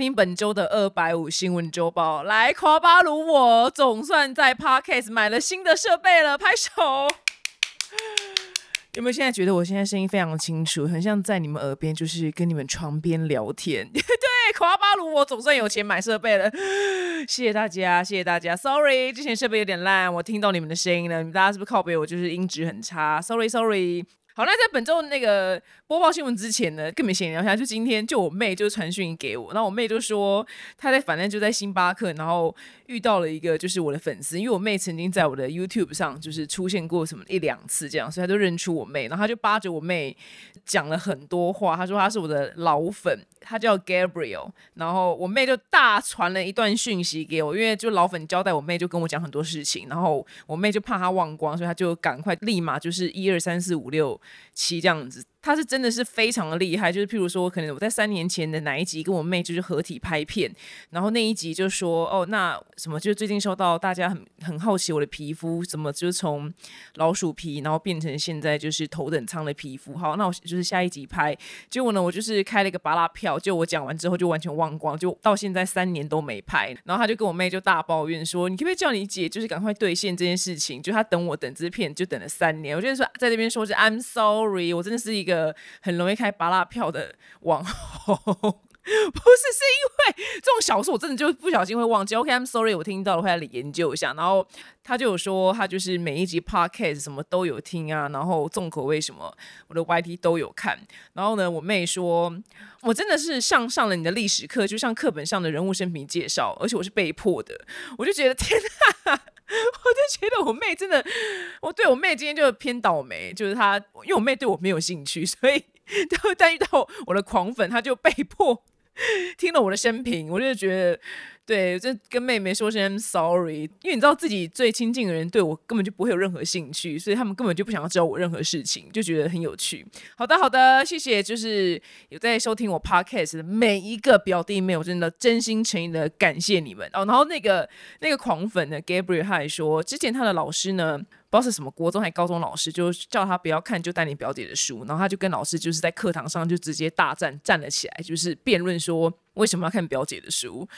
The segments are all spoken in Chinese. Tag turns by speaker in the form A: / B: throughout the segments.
A: 听本周的二百五新闻周报。来，夸巴鲁，我总算在 Podcast 买了新的设备了，拍手！有没有现在觉得我现在声音非常清楚，很像在你们耳边，就是跟你们床边聊天？对，夸巴鲁，我总算有钱买设备了，谢谢大家，谢谢大家。Sorry，之前设备有点烂，我听到你们的声音了，你们大家是不是靠背我就是音质很差？Sorry，Sorry。好，那在本周那个播报新闻之前呢，跟你们闲聊一下。就今天，就我妹就传讯给我，那我妹就说她在反正就在星巴克，然后遇到了一个就是我的粉丝，因为我妹曾经在我的 YouTube 上就是出现过什么一两次这样，所以她就认出我妹，然后她就扒着我妹讲了很多话。她说她是我的老粉，她叫 Gabriel，然后我妹就大传了一段讯息给我，因为就老粉交代我妹就跟我讲很多事情，然后我妹就怕她忘光，所以她就赶快立马就是一二三四五六。七这样子。他是真的是非常的厉害，就是譬如说，可能我在三年前的哪一集跟我妹就是合体拍片，然后那一集就说哦，那什么，就最近收到大家很很好奇我的皮肤怎么就是从老鼠皮，然后变成现在就是头等舱的皮肤。好，那我就是下一集拍，结果呢，我就是开了一个巴拉票，就我讲完之后就完全忘光，就到现在三年都没拍。然后他就跟我妹就大抱怨说，你可不可以叫你姐就是赶快兑现这件事情？就他等我等这片就等了三年，我就说在这边说是 I'm sorry，我真的是一个。个很容易开拔拉票的网红，不是是因为这种小事，我真的就不小心会忘记。OK，I'm sorry，我听到了，会来研究一下。然后他就有说，他就是每一集 podcast 什么都有听啊，然后重口味什么，我的 YT 都有看。然后呢，我妹说，我真的是上上了你的历史课，就像课本上的人物生平介绍，而且我是被迫的。我就觉得天哪！我就觉得我妹真的，我对我妹今天就偏倒霉，就是她，因为我妹对我没有兴趣，所以 但遇到我的狂粉，她就被迫听了我的生平，我就觉得。对，就跟妹妹说声 I'm sorry，因为你知道自己最亲近的人对我根本就不会有任何兴趣，所以他们根本就不想要知道我任何事情，就觉得很有趣。好的，好的，谢谢，就是有在收听我 podcast 的每一个表弟妹，我真的真心诚意的感谢你们哦。然后那个那个狂粉呢，Gabriel 他还说，之前他的老师呢，不知道是什么国中还高中老师，就叫他不要看就带你表姐的书，然后他就跟老师就是在课堂上就直接大战站了起来，就是辩论说为什么要看表姐的书。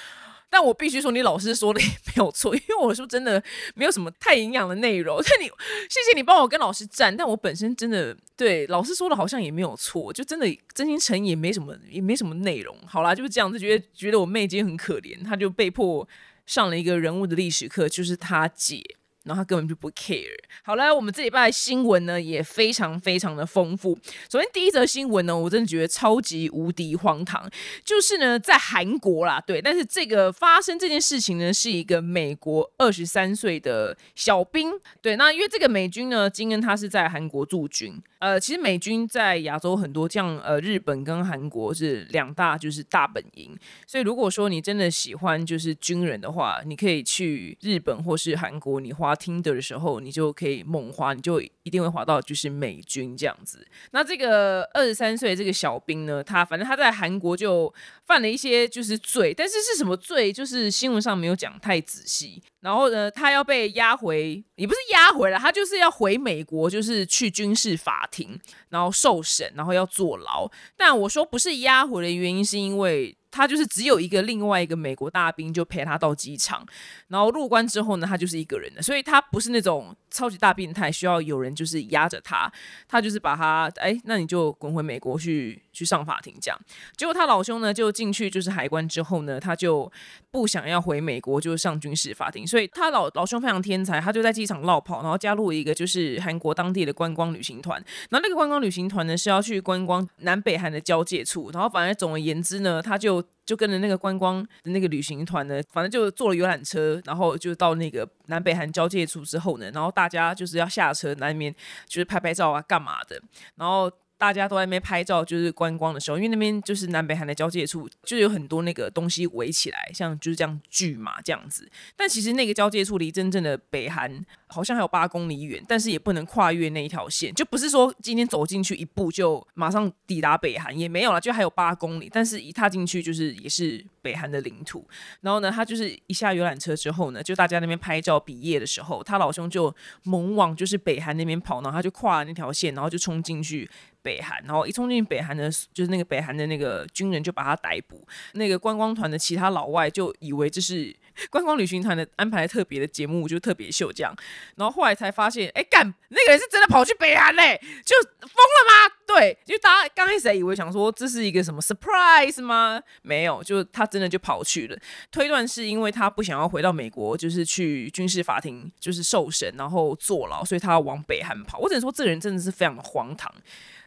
A: 但我必须说，你老师说的也没有错，因为我说真的没有什么太营养的内容。但你谢谢你帮我跟老师站，但我本身真的对老师说的好像也没有错，就真的真心诚意也没什么，也没什么内容。好啦，就是这样子，觉得觉得我妹今天很可怜，她就被迫上了一个人物的历史课，就是她姐。然后他根本就不 care。好了，我们这礼拜的新闻呢也非常非常的丰富。首先第一则新闻呢，我真的觉得超级无敌荒唐，就是呢在韩国啦，对，但是这个发生这件事情呢是一个美国二十三岁的小兵，对，那因为这个美军呢，金恩他是在韩国驻军。呃，其实美军在亚洲很多，像呃日本跟韩国是两大就是大本营，所以如果说你真的喜欢就是军人的话，你可以去日本或是韩国，你花听的时候，你就可以猛滑，你就一定会滑到就是美军这样子。那这个二十三岁这个小兵呢，他反正他在韩国就犯了一些就是罪，但是是什么罪，就是新闻上没有讲太仔细。然后呢，他要被押回，也不是押回来，他就是要回美国，就是去军事法庭，然后受审，然后要坐牢。但我说不是押回的原因，是因为。他就是只有一个另外一个美国大兵就陪他到机场，然后入关之后呢，他就是一个人的，所以他不是那种超级大变态，需要有人就是压着他，他就是把他，哎，那你就滚回美国去去上法庭这样。结果他老兄呢就进去就是海关之后呢，他就不想要回美国，就上军事法庭，所以他老老兄非常天才，他就在机场绕跑，然后加入一个就是韩国当地的观光旅行团，然后那个观光旅行团呢是要去观光南北韩的交界处，然后反而总而言之呢，他就。就跟着那个观光的那个旅行团呢，反正就坐了游览车，然后就到那个南北韩交界处之后呢，然后大家就是要下车难免就是拍拍照啊，干嘛的，然后。大家都在那边拍照，就是观光的时候，因为那边就是南北韩的交界处，就有很多那个东西围起来，像就是这样巨嘛这样子。但其实那个交界处离真正的北韩好像还有八公里远，但是也不能跨越那一条线，就不是说今天走进去一步就马上抵达北韩，也没有了，就还有八公里。但是一踏进去就是也是北韩的领土。然后呢，他就是一下游览车之后呢，就大家那边拍照比耶的时候，他老兄就猛往就是北韩那边跑，然后他就跨了那条线，然后就冲进去。北韩，然后一冲进北韩的，就是那个北韩的那个军人就把他逮捕。那个观光团的其他老外就以为这是观光旅行团的安排特别的节目，就特别秀这样。然后后来才发现，哎，干那个人是真的跑去北韩嘞，就疯了吗？对，就大家刚开始以为想说这是一个什么 surprise 吗？没有，就他真的就跑去了。推断是因为他不想要回到美国，就是去军事法庭就是受审，然后坐牢，所以他要往北韩跑。我只能说，这个人真的是非常的荒唐。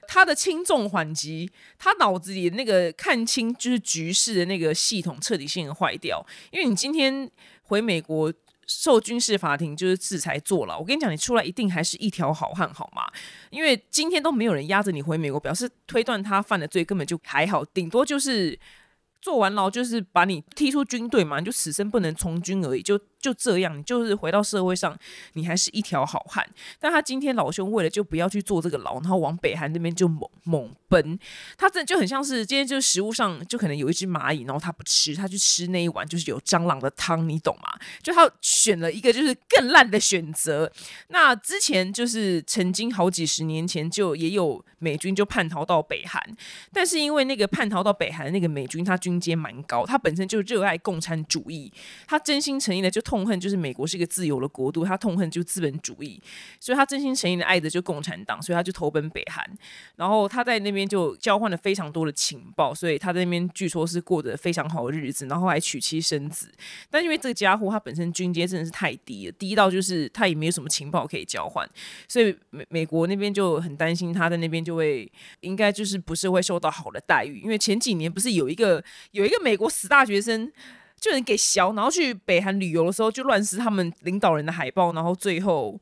A: 他的轻重缓急，他脑子里那个看清就是局势的那个系统彻底性的坏掉。因为你今天回美国受军事法庭就是制裁坐牢，我跟你讲，你出来一定还是一条好汉，好吗？因为今天都没有人压着你回美国，表示推断他犯的罪根本就还好，顶多就是坐完牢就是把你踢出军队嘛，你就此生不能从军而已，就。就这样，你就是回到社会上，你还是一条好汉。但他今天老兄为了就不要去做这个牢，然后往北韩那边就猛猛奔。他真的就很像是今天就是食物上就可能有一只蚂蚁，然后他不吃，他去吃那一碗就是有蟑螂的汤，你懂吗？就他选了一个就是更烂的选择。那之前就是曾经好几十年前就也有美军就叛逃到北韩，但是因为那个叛逃到北韩的那个美军他军阶蛮高，他本身就热爱共产主义，他真心诚意的就。痛恨就是美国是一个自由的国度，他痛恨就资本主义，所以他真心诚意的爱的就共产党，所以他就投奔北韩。然后他在那边就交换了非常多的情报，所以他在那边据说是过得非常好的日子，然后还娶妻生子。但因为这个家伙他本身军阶真的是太低了，低到就是他也没有什么情报可以交换，所以美美国那边就很担心他在那边就会应该就是不是会受到好的待遇，因为前几年不是有一个有一个美国死大学生。就能给小，然后去北韩旅游的时候就乱撕他们领导人的海报，然后最后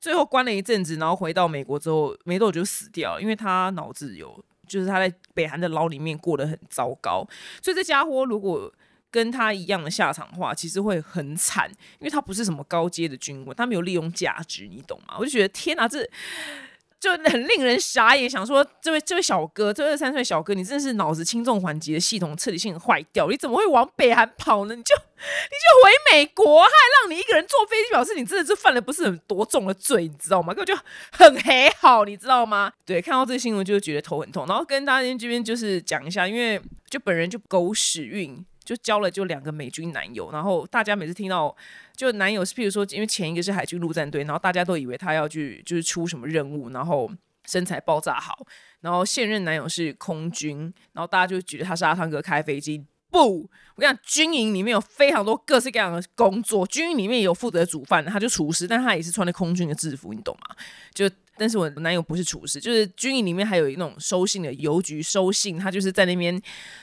A: 最后关了一阵子，然后回到美国之后没多久就死掉了，因为他脑子有，就是他在北韩的牢里面过得很糟糕，所以这家伙如果跟他一样的下场的话，其实会很惨，因为他不是什么高阶的军官，他没有利用价值，你懂吗？我就觉得天哪，这。就很令人傻眼，想说这位这位小哥，这二三岁小哥，你真的是脑子轻重缓急的系统彻底性坏掉，你怎么会往北韩跑呢？你就你就回美国，还让你一个人坐飞机，表示你真的是犯了不是很多重的罪，你知道吗？根本就很黑好，你知道吗？对，看到这个新闻就觉得头很痛，然后跟大家这边就是讲一下，因为就本人就狗屎运。就交了就两个美军男友，然后大家每次听到就男友是，譬如说，因为前一个是海军陆战队，然后大家都以为他要去就是出什么任务，然后身材爆炸好，然后现任男友是空军，然后大家就觉得他是阿汤哥开飞机。不，我跟你讲，军营里面有非常多各式各样的工作，军营里面有负责煮饭，他就厨师，但他也是穿的空军的制服，你懂吗？就但是我男友不是厨师，就是军营里面还有那种收信的邮局收信，他就是在那边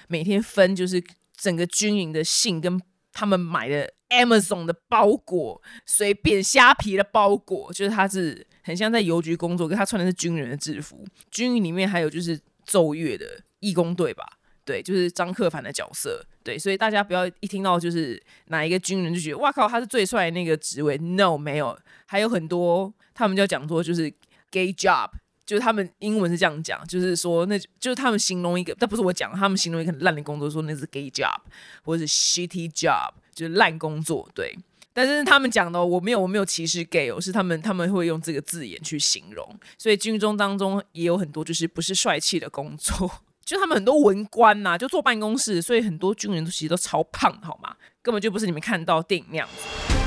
A: 每天分就是。整个军营的信跟他们买的 Amazon 的包裹，随便虾皮的包裹，就是他是很像在邮局工作，跟他穿的是军人的制服。军营里面还有就是奏乐的义工队吧，对，就是张克凡的角色，对，所以大家不要一听到就是哪一个军人就觉得哇靠，他是最帅的那个职位，No，没有，还有很多他们就讲说就是 gay job。就是他们英文是这样讲，就是说，那就是他们形容一个，但不是我讲，他们形容一个烂的工作，说那是 gay job 或者是 shitty job，就是烂工作。对，但是他们讲的，我没有，我没有歧视 gay 哦，是他们他们会用这个字眼去形容。所以军中当中也有很多就是不是帅气的工作，就他们很多文官呐，就坐办公室，所以很多军人都其实都超胖，好吗？根本就不是你们看到电影那样子。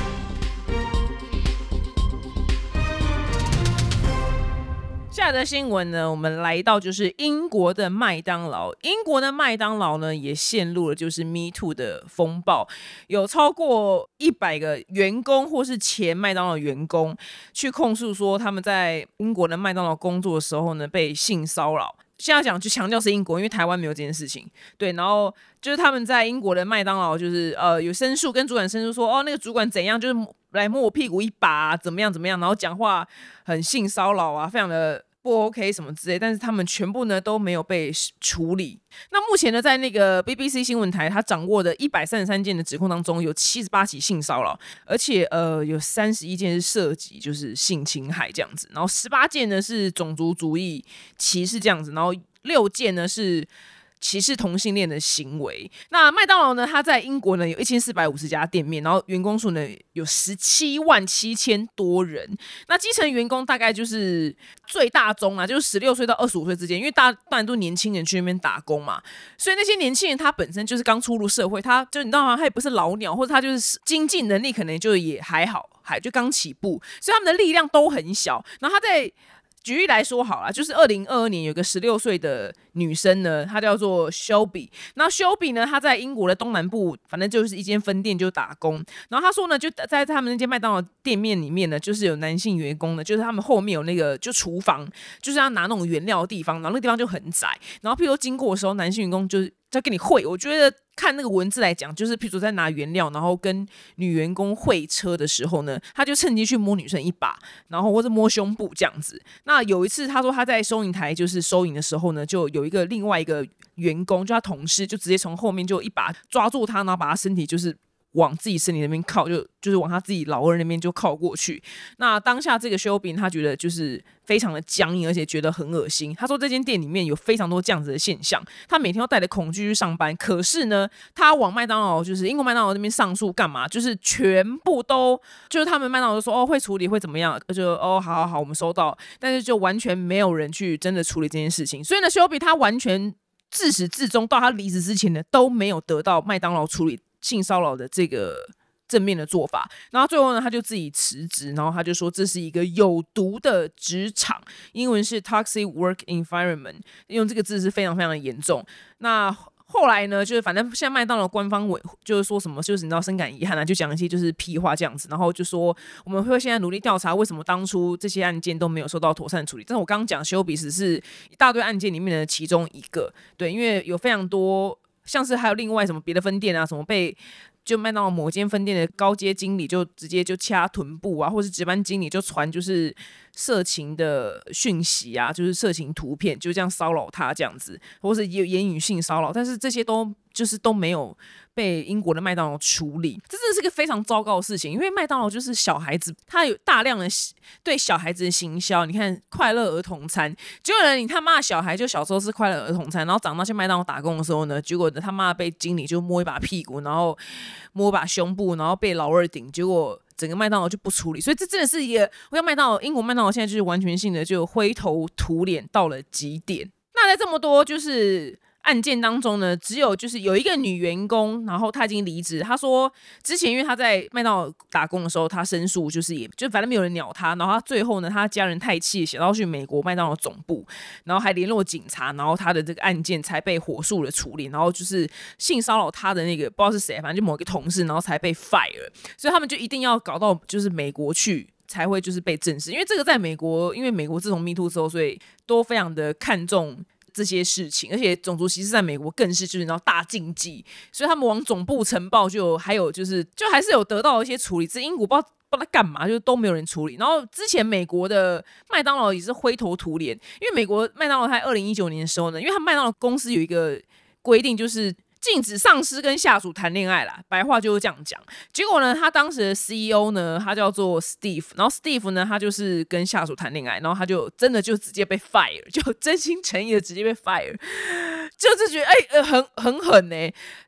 A: 下则新闻呢，我们来到就是英国的麦当劳。英国的麦当劳呢，也陷入了就是 Me Too 的风暴，有超过一百个员工或是前麦当劳员工去控诉说，他们在英国的麦当劳工作的时候呢，被性骚扰。现在讲就强调是英国，因为台湾没有这件事情。对，然后就是他们在英国的麦当劳，就是呃有申诉，跟主管申诉说，哦，那个主管怎样，就是来摸我屁股一把啊，怎么样怎么样，然后讲话很性骚扰啊，非常的。不 OK 什么之类，但是他们全部呢都没有被处理。那目前呢，在那个 BBC 新闻台，他掌握的一百三十三件的指控当中，有七十八起性骚扰，而且呃有三十一件是涉及就是性侵害这样子，然后十八件呢是种族主义歧视这样子，然后六件呢是。歧视同性恋的行为。那麦当劳呢？它在英国呢有一千四百五十家店面，然后员工数呢有十七万七千多人。那基层员工大概就是最大宗啊，就是十六岁到二十五岁之间，因为大当然都年轻人去那边打工嘛，所以那些年轻人他本身就是刚出入社会，他就你知道吗？他也不是老鸟，或者他就是经济能力可能就也还好，还就刚起步，所以他们的力量都很小。然后他在。举例来说好了，就是二零二二年有个十六岁的女生呢，她叫做 Shelby。那 Shelby 呢，她在英国的东南部，反正就是一间分店就打工。然后她说呢，就在他们那间麦当劳店面里面呢，就是有男性员工的，就是他们后面有那个就厨房，就是要拿那种原料的地方，然后那个地方就很窄。然后譬如经过的时候，男性员工就是。在跟你会，我觉得看那个文字来讲，就是譬如在拿原料，然后跟女员工会车的时候呢，他就趁机去摸女生一把，然后或者摸胸部这样子。那有一次，他说他在收银台就是收银的时候呢，就有一个另外一个员工，就他同事，就直接从后面就一把抓住他，然后把他身体就是。往自己身体那边靠，就就是往他自己老二那边就靠过去。那当下这个修兵他觉得就是非常的僵硬，而且觉得很恶心。他说这间店里面有非常多这样子的现象，他每天都带着恐惧去上班。可是呢，他往麦当劳就是英国麦当劳那边上诉干嘛？就是全部都就是他们麦当劳说哦会处理会怎么样？就哦好好好我们收到，但是就完全没有人去真的处理这件事情。所以呢，修比他完全自始至终到他离职之前呢都没有得到麦当劳处理。性骚扰的这个正面的做法，然后最后呢，他就自己辞职，然后他就说这是一个有毒的职场，英文是 toxic work environment，用这个字是非常非常的严重。那后来呢，就是反正现在麦当劳官方委就是说什么，就是你知道深感遗憾啊，就讲一些就是屁话这样子，然后就说我们会现在努力调查为什么当初这些案件都没有受到妥善处理。但是我刚刚讲修比斯是一大堆案件里面的其中一个，对，因为有非常多。像是还有另外什么别的分店啊，什么被就卖到某间分店的高阶经理就直接就掐臀部啊，或是值班经理就传就是色情的讯息啊，就是色情图片，就这样骚扰他这样子，或是有言语性骚扰，但是这些都就是都没有。被英国的麦当劳处理，这真的是个非常糟糕的事情。因为麦当劳就是小孩子，他有大量的对小孩子的行销。你看，快乐儿童餐，结果呢，你他妈小孩就小时候是快乐儿童餐，然后长大去麦当劳打工的时候呢，结果他妈被经理就摸一把屁股，然后摸把胸部，然后被老二顶，结果整个麦当劳就不处理。所以这真的是一个，我想麦当劳，英国麦当劳现在就是完全性的就灰头土脸到了极点。那在这么多就是。案件当中呢，只有就是有一个女员工，然后她已经离职。她说之前因为她在麦当劳打工的时候，她申诉就是也就反正没有人鸟她。然后她最后呢，她家人太气，想要去美国麦当劳总部，然后还联络警察，然后她的这个案件才被火速的处理。然后就是性骚扰她的那个不知道是谁，反正就某一个同事，然后才被 fire。所以他们就一定要搞到就是美国去才会就是被正视，因为这个在美国，因为美国自从 Me Too 之后，所以都非常的看重。这些事情，而且种族歧视在美国更是就是你知道大禁忌，所以他们往总部呈报，就还有就是就还是有得到一些处理。这英国不知道不知道干嘛，就都没有人处理。然后之前美国的麦当劳也是灰头土脸，因为美国麦当劳在二零一九年的时候呢，因为他麦当劳公司有一个规定，就是。禁止上司跟下属谈恋爱啦，白话就是这样讲。结果呢，他当时的 CEO 呢，他叫做 Steve，然后 Steve 呢，他就是跟下属谈恋爱，然后他就真的就直接被 fire，就真心诚意的直接被 fire，就是觉得哎呃很很狠呢。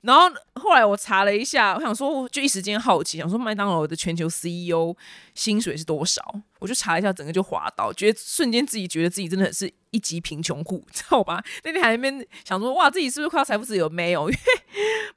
A: 然后后来我查了一下，我想说就一时间好奇，想说麦当劳的全球 CEO 薪水是多少？我就查一下，整个就滑倒，觉得瞬间自己觉得自己真的是。一级贫穷户，知道吧？那天还在那边想说，哇，自己是不是快要财富自由？没有，因 为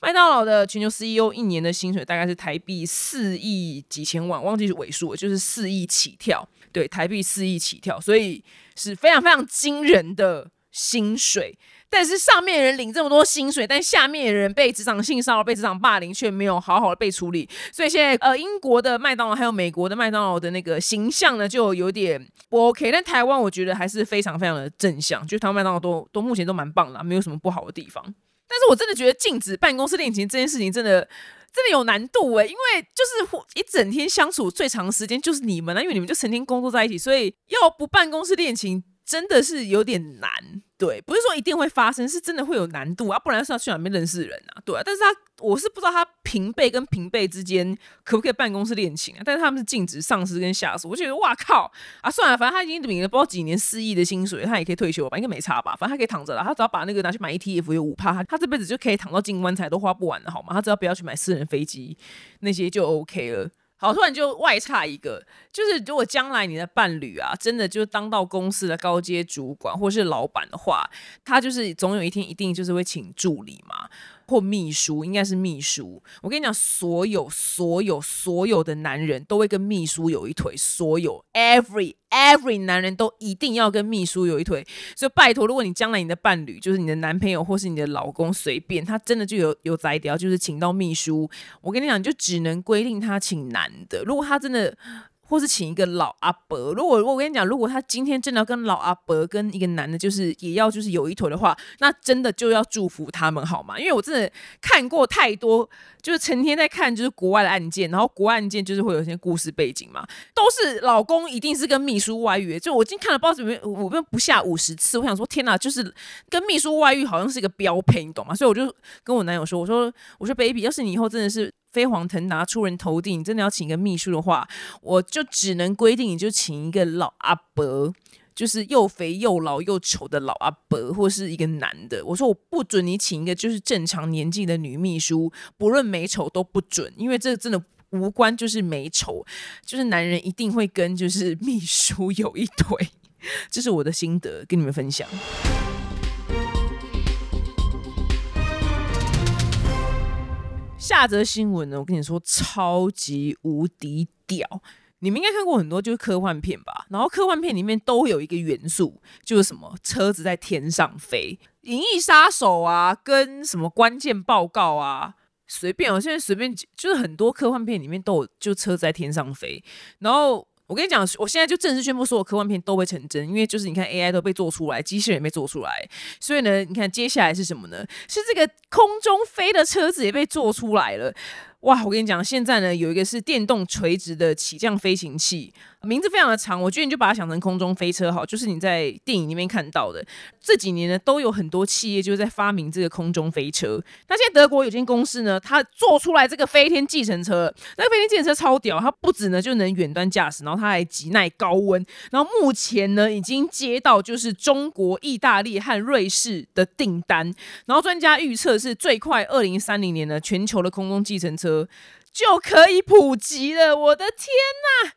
A: 麦当劳的全球 CEO 一年的薪水大概是台币四亿几千万，忘记是尾数了，就是四亿起跳，对，台币四亿起跳，所以是非常非常惊人的薪水。但是上面人领这么多薪水，但下面人被职场性骚扰、被职场霸凌，却没有好好的被处理。所以现在呃，英国的麦当劳还有美国的麦当劳的那个形象呢，就有点不 OK。但台湾我觉得还是非常非常的正向，就台湾麦当劳都都目前都蛮棒的，没有什么不好的地方。但是我真的觉得禁止办公室恋情这件事情真的真的有难度诶，因为就是一整天相处最长时间就是你们啊，因为你们就成天工作在一起，所以要不办公室恋情。真的是有点难。对，不是说一定会发生，是真的会有难度啊，不然是要去哪边认识人啊？对啊，但是他我是不知道他平辈跟平辈之间可不可以办公室恋情啊？但是他们是禁止上司跟下属，我觉得哇靠啊，算了，反正他已经领了不知道几年四亿的薪水，他也可以退休吧？应该没差吧？反正他可以躺着了，他只要把那个拿去买 ETF 有五趴，他他这辈子就可以躺到进棺材都花不完的好吗？他只要不要去买私人飞机那些就 OK 了。好，突然就外差一个，就是如果将来你的伴侣啊，真的就当到公司的高阶主管或是老板的话，他就是总有一天一定就是会请助理嘛。或秘书应该是秘书，我跟你讲，所有所有所有的男人都会跟秘书有一腿，所有。Every every 男人都一定要跟秘书有一腿，所以拜托，如果你将来你的伴侣就是你的男朋友或是你的老公，随便他真的就有有宰掉，就是请到秘书，我跟你讲，就只能规定他请男的，如果他真的。或是请一个老阿伯，如果我跟你讲，如果他今天真的要跟老阿伯跟一个男的，就是也要就是有一腿的话，那真的就要祝福他们好吗？因为我真的看过太多，就是成天在看就是国外的案件，然后国外案件就是会有一些故事背景嘛，都是老公一定是跟秘书外遇，就我今天看了不知道怎么，我不不下五十次，我想说天哪，就是跟秘书外遇好像是一个标配，你懂吗？所以我就跟我男友说，我说我说 baby，要是你以后真的是。飞黄腾达、出人头地，你真的要请一个秘书的话，我就只能规定你就请一个老阿伯，就是又肥又老又丑的老阿伯，或是一个男的。我说我不准你请一个就是正常年纪的女秘书，不论美丑都不准，因为这真的无关就是美丑，就是男人一定会跟就是秘书有一腿，这是我的心得，跟你们分享。下则新闻呢，我跟你说，超级无敌屌！你们应该看过很多就是科幻片吧？然后科幻片里面都有一个元素，就是什么车子在天上飞，《银翼杀手》啊，跟什么关键报告啊，随便我，现在随便就是很多科幻片里面都有，就车在天上飞，然后。我跟你讲，我现在就正式宣布，所有科幻片都会成真，因为就是你看 AI 都被做出来，机器人也被做出来，所以呢，你看接下来是什么呢？是这个空中飞的车子也被做出来了。哇，我跟你讲，现在呢有一个是电动垂直的起降飞行器，名字非常的长，我觉得你就把它想成空中飞车好，就是你在电影里面看到的。这几年呢，都有很多企业就是在发明这个空中飞车。那现在德国有间公司呢，它做出来这个飞天计程车，那个飞天计程车超屌，它不止呢就能远端驾驶，然后它还极耐高温，然后目前呢已经接到就是中国、意大利和瑞士的订单，然后专家预测是最快二零三零年呢，全球的空中计程车。就可以普及了，我的天呐，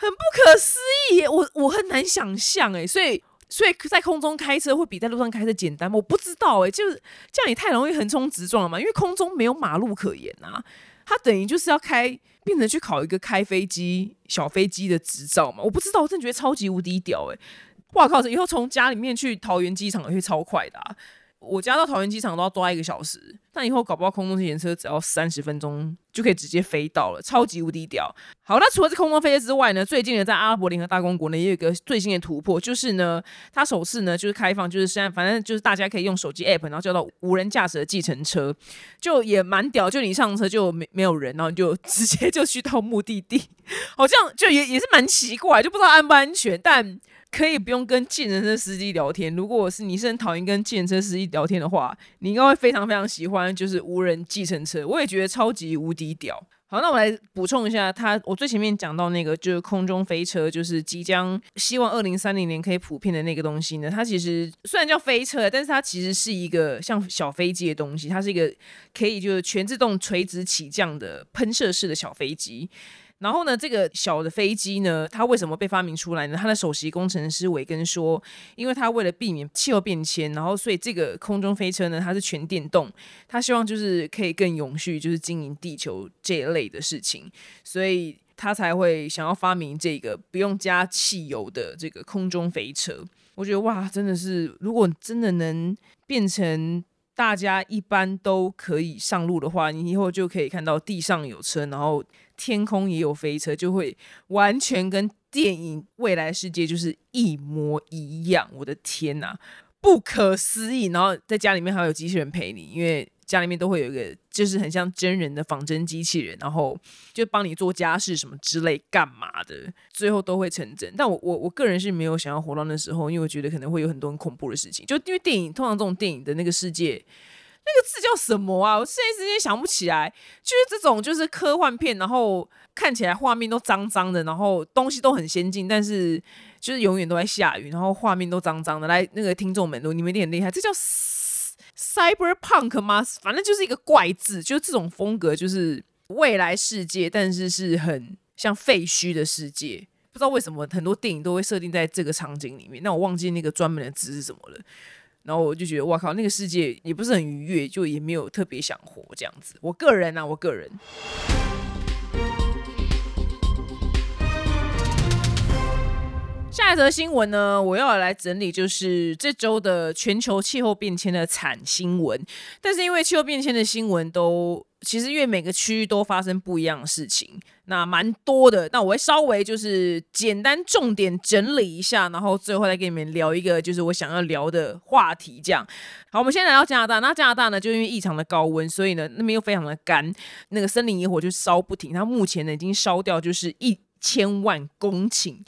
A: 很不可思议，我我很难想象哎，所以所以在空中开车会比在路上开车简单吗？我不知道哎，就是这样也太容易横冲直撞了嘛，因为空中没有马路可言啊，它等于就是要开变成去考一个开飞机小飞机的执照嘛，我不知道，我真的觉得超级无敌屌哎，哇靠，这以后从家里面去桃园机场会超快的。我家到桃园机场都要多一个小时，但以后搞不好空中自行车只要三十分钟就可以直接飞到了，超级无敌屌。好，那除了这空中飞车之外呢，最近呢在阿拉伯联合大公国呢也有一个最新的突破，就是呢它首次呢就是开放，就是现在反正就是大家可以用手机 app，然后叫到无人驾驶的计程车，就也蛮屌，就你上车就没没有人，然后你就 直接就去到目的地，好像就也也是蛮奇怪，就不知道安不安全，但。可以不用跟计程车司机聊天。如果是你是很讨厌跟计程车司机聊天的话，你应该会非常非常喜欢，就是无人计程车。我也觉得超级无敌屌。好，那我来补充一下，它我最前面讲到那个就是空中飞车，就是即将希望二零三零年可以普遍的那个东西呢。它其实虽然叫飞车，但是它其实是一个像小飞机的东西，它是一个可以就是全自动垂直起降的喷射式的小飞机。然后呢，这个小的飞机呢，它为什么被发明出来呢？它的首席工程师韦根说，因为他为了避免气候变迁，然后所以这个空中飞车呢，它是全电动，他希望就是可以更永续，就是经营地球这一类的事情，所以他才会想要发明这个不用加汽油的这个空中飞车。我觉得哇，真的是，如果真的能变成。大家一般都可以上路的话，你以后就可以看到地上有车，然后天空也有飞车，就会完全跟电影未来世界就是一模一样。我的天哪，不可思议！然后在家里面还有机器人陪你，因为家里面都会有一个。就是很像真人的仿真机器人，然后就帮你做家事什么之类干嘛的，最后都会成真。但我我我个人是没有想要活到那时候，因为我觉得可能会有很多很恐怖的事情。就因为电影通常这种电影的那个世界。那个字叫什么啊？我现在时间想不起来。就是这种，就是科幻片，然后看起来画面都脏脏的，然后东西都很先进，但是就是永远都在下雨，然后画面都脏脏的。来，那个听众们，你们一定很厉害，这叫 cyberpunk 吗？反正就是一个怪字，就是这种风格，就是未来世界，但是是很像废墟的世界。不知道为什么很多电影都会设定在这个场景里面，那我忘记那个专门的字是什么了。然后我就觉得，哇靠，那个世界也不是很愉悦，就也没有特别想活这样子。我个人啊，我个人。下一则新闻呢，我要来整理就是这周的全球气候变迁的惨新闻。但是因为气候变迁的新闻都。其实因为每个区域都发生不一样的事情，那蛮多的。那我会稍微就是简单重点整理一下，然后最后再跟你们聊一个就是我想要聊的话题。这样，好，我们先来到加拿大。那加拿大呢，就因为异常的高温，所以呢那边又非常的干，那个森林野火就烧不停。它目前呢已经烧掉就是一千万公顷。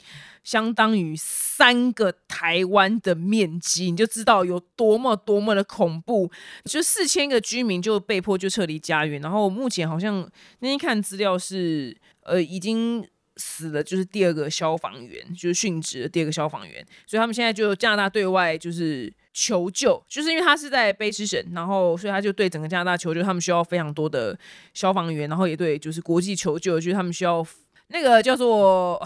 A: 相当于三个台湾的面积，你就知道有多么多么的恐怖。就四千个居民就被迫就撤离家园，然后目前好像那天看资料是，呃，已经死了，就是第二个消防员，就是殉职的第二个消防员。所以他们现在就加拿大对外就是求救，就是因为他是在卑诗省，然后所以他就对整个加拿大求救，他们需要非常多的消防员，然后也对就是国际求救，就是他们需要那个叫做。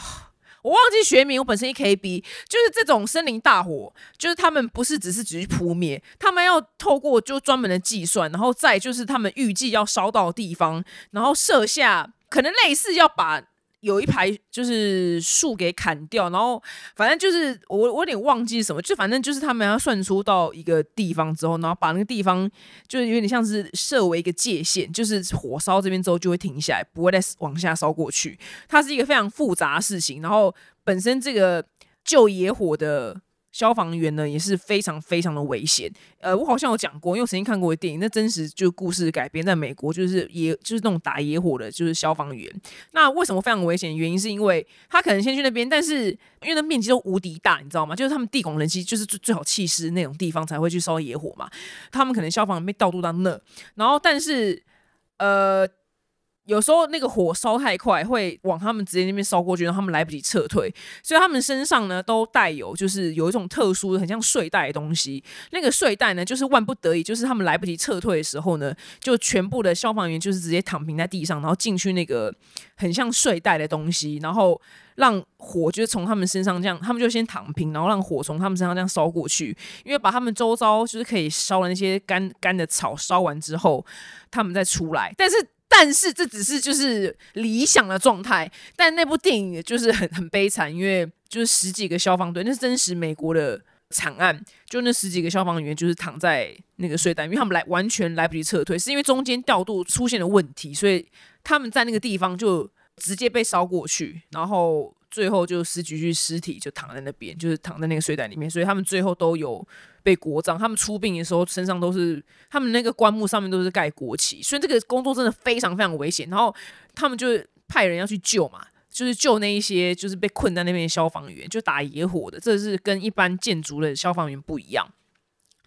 A: 我忘记学名，我本身一 KB，就是这种森林大火，就是他们不是只是只是扑灭，他们要透过就专门的计算，然后再就是他们预计要烧到的地方，然后设下可能类似要把。有一排就是树给砍掉，然后反正就是我我有点忘记什么，就反正就是他们要算出到一个地方之后，然后把那个地方就是有点像是设为一个界限，就是火烧这边之后就会停下来，不会再往下烧过去。它是一个非常复杂的事情，然后本身这个救野火的。消防员呢也是非常非常的危险。呃，我好像有讲过，因为我曾经看过电影，那真实就故事改编，在美国就是野就是那种打野火的，就是消防员。那为什么非常危险？原因是因为他可能先去那边，但是因为那面积都无敌大，你知道吗？就是他们地广人稀，就是最最好气势那种地方才会去烧野火嘛。他们可能消防员被调度到那，然后但是呃。有时候那个火烧太快，会往他们直接那边烧过去，让他们来不及撤退。所以他们身上呢都带有，就是有一种特殊的、很像睡袋的东西。那个睡袋呢，就是万不得已，就是他们来不及撤退的时候呢，就全部的消防员就是直接躺平在地上，然后进去那个很像睡袋的东西，然后让火就是从他们身上这样，他们就先躺平，然后让火从他们身上这样烧过去。因为把他们周遭就是可以烧的那些干干的草烧完之后，他们再出来，但是。但是这只是就是理想的状态，但那部电影就是很很悲惨，因为就是十几个消防队，那是真实美国的惨案，就那十几个消防员就是躺在那个睡袋，因为他们来完全来不及撤退，是因为中间调度出现了问题，所以他们在那个地方就直接被烧过去，然后最后就十几具尸体就躺在那边，就是躺在那个睡袋里面，所以他们最后都有。被国葬，他们出殡的时候身上都是，他们那个棺木上面都是盖国旗，所以这个工作真的非常非常危险。然后他们就派人要去救嘛，就是救那一些就是被困在那边的消防员，就打野火的，这是跟一般建筑的消防员不一样。